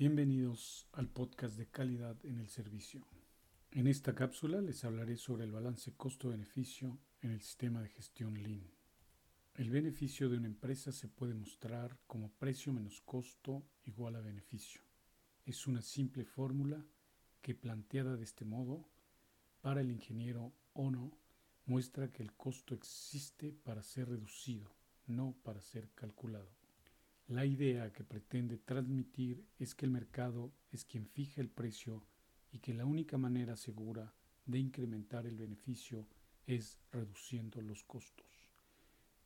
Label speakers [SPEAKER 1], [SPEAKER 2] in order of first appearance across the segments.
[SPEAKER 1] Bienvenidos al podcast de calidad en el servicio. En esta cápsula les hablaré sobre el balance costo-beneficio en el sistema de gestión Lean. El beneficio de una empresa se puede mostrar como precio menos costo igual a beneficio. Es una simple fórmula que planteada de este modo, para el ingeniero Ono, muestra que el costo existe para ser reducido, no para ser calculado. La idea que pretende transmitir es que el mercado es quien fija el precio y que la única manera segura de incrementar el beneficio es reduciendo los costos.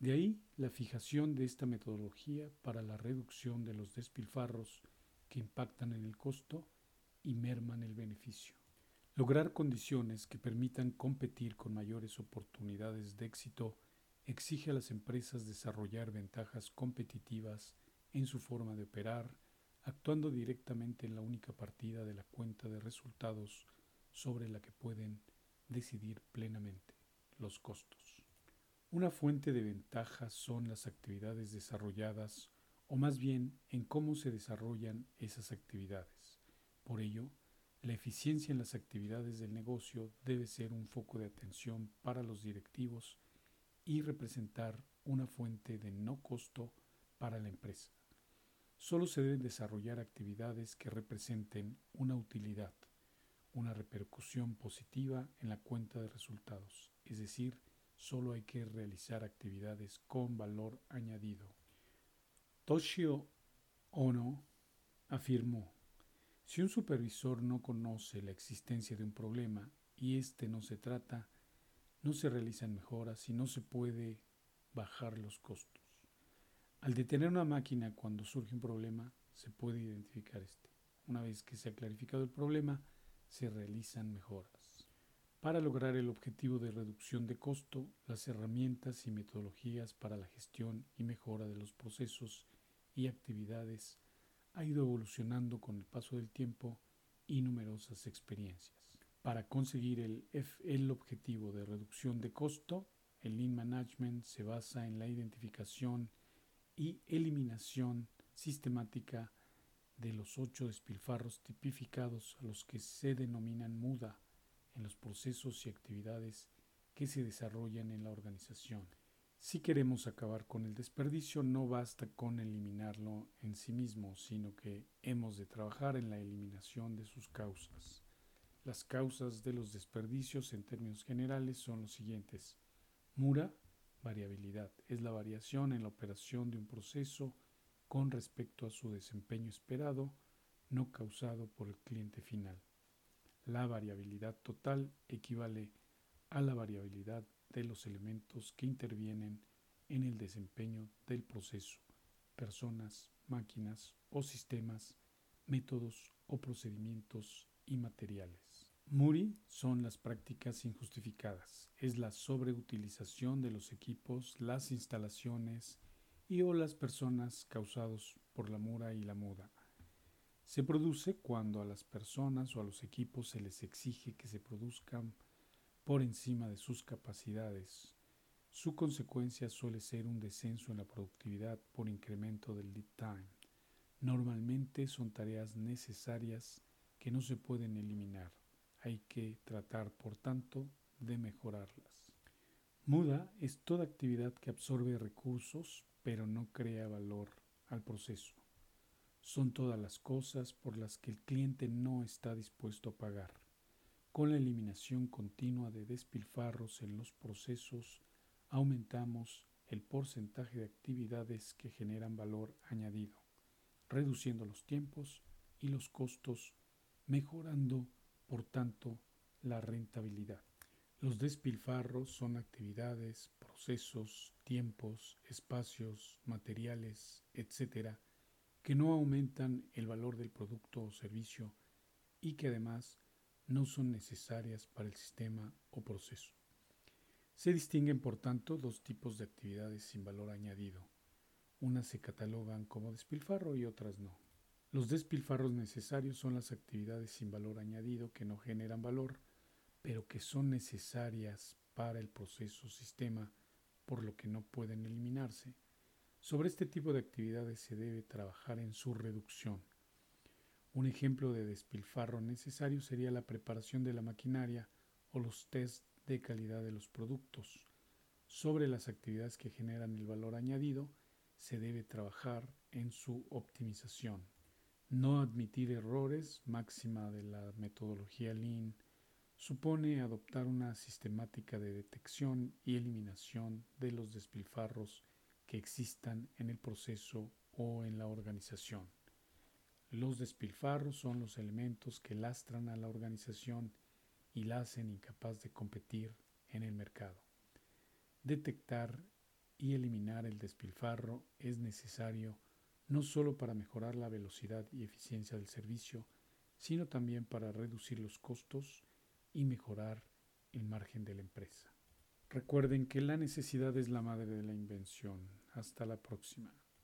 [SPEAKER 1] De ahí la fijación de esta metodología para la reducción de los despilfarros que impactan en el costo y merman el beneficio. Lograr condiciones que permitan competir con mayores oportunidades de éxito exige a las empresas desarrollar ventajas competitivas en su forma de operar, actuando directamente en la única partida de la cuenta de resultados sobre la que pueden decidir plenamente los costos. Una fuente de ventaja son las actividades desarrolladas o más bien en cómo se desarrollan esas actividades. Por ello, la eficiencia en las actividades del negocio debe ser un foco de atención para los directivos y representar una fuente de no costo para la empresa. Solo se deben desarrollar actividades que representen una utilidad, una repercusión positiva en la cuenta de resultados, es decir, solo hay que realizar actividades con valor añadido. Toshio Ono afirmó, si un supervisor no conoce la existencia de un problema y éste no se trata, no se realizan mejoras y no se puede bajar los costos. Al detener una máquina cuando surge un problema, se puede identificar este. Una vez que se ha clarificado el problema, se realizan mejoras. Para lograr el objetivo de reducción de costo, las herramientas y metodologías para la gestión y mejora de los procesos y actividades ha ido evolucionando con el paso del tiempo y numerosas experiencias. Para conseguir el, el objetivo de reducción de costo, el Lean Management se basa en la identificación y eliminación sistemática de los ocho despilfarros tipificados a los que se denominan muda en los procesos y actividades que se desarrollan en la organización. Si queremos acabar con el desperdicio, no basta con eliminarlo en sí mismo, sino que hemos de trabajar en la eliminación de sus causas. Las causas de los desperdicios en términos generales son los siguientes. Mura, Variabilidad es la variación en la operación de un proceso con respecto a su desempeño esperado, no causado por el cliente final. La variabilidad total equivale a la variabilidad de los elementos que intervienen en el desempeño del proceso, personas, máquinas o sistemas, métodos o procedimientos y materiales. Muri son las prácticas injustificadas, es la sobreutilización de los equipos, las instalaciones y o las personas causados por la mura y la muda. Se produce cuando a las personas o a los equipos se les exige que se produzcan por encima de sus capacidades. Su consecuencia suele ser un descenso en la productividad por incremento del lead time. Normalmente son tareas necesarias que no se pueden eliminar. Hay que tratar, por tanto, de mejorarlas. Muda es toda actividad que absorbe recursos pero no crea valor al proceso. Son todas las cosas por las que el cliente no está dispuesto a pagar. Con la eliminación continua de despilfarros en los procesos, aumentamos el porcentaje de actividades que generan valor añadido, reduciendo los tiempos y los costos, mejorando por tanto, la rentabilidad. Los despilfarros son actividades, procesos, tiempos, espacios, materiales, etc., que no aumentan el valor del producto o servicio y que además no son necesarias para el sistema o proceso. Se distinguen, por tanto, dos tipos de actividades sin valor añadido. Unas se catalogan como despilfarro y otras no. Los despilfarros necesarios son las actividades sin valor añadido que no generan valor, pero que son necesarias para el proceso sistema, por lo que no pueden eliminarse. Sobre este tipo de actividades se debe trabajar en su reducción. Un ejemplo de despilfarro necesario sería la preparación de la maquinaria o los test de calidad de los productos. Sobre las actividades que generan el valor añadido, se debe trabajar en su optimización. No admitir errores, máxima de la metodología Lean, supone adoptar una sistemática de detección y eliminación de los despilfarros que existan en el proceso o en la organización. Los despilfarros son los elementos que lastran a la organización y la hacen incapaz de competir en el mercado. Detectar y eliminar el despilfarro es necesario no solo para mejorar la velocidad y eficiencia del servicio, sino también para reducir los costos y mejorar el margen de la empresa. Recuerden que la necesidad es la madre de la invención. Hasta la próxima.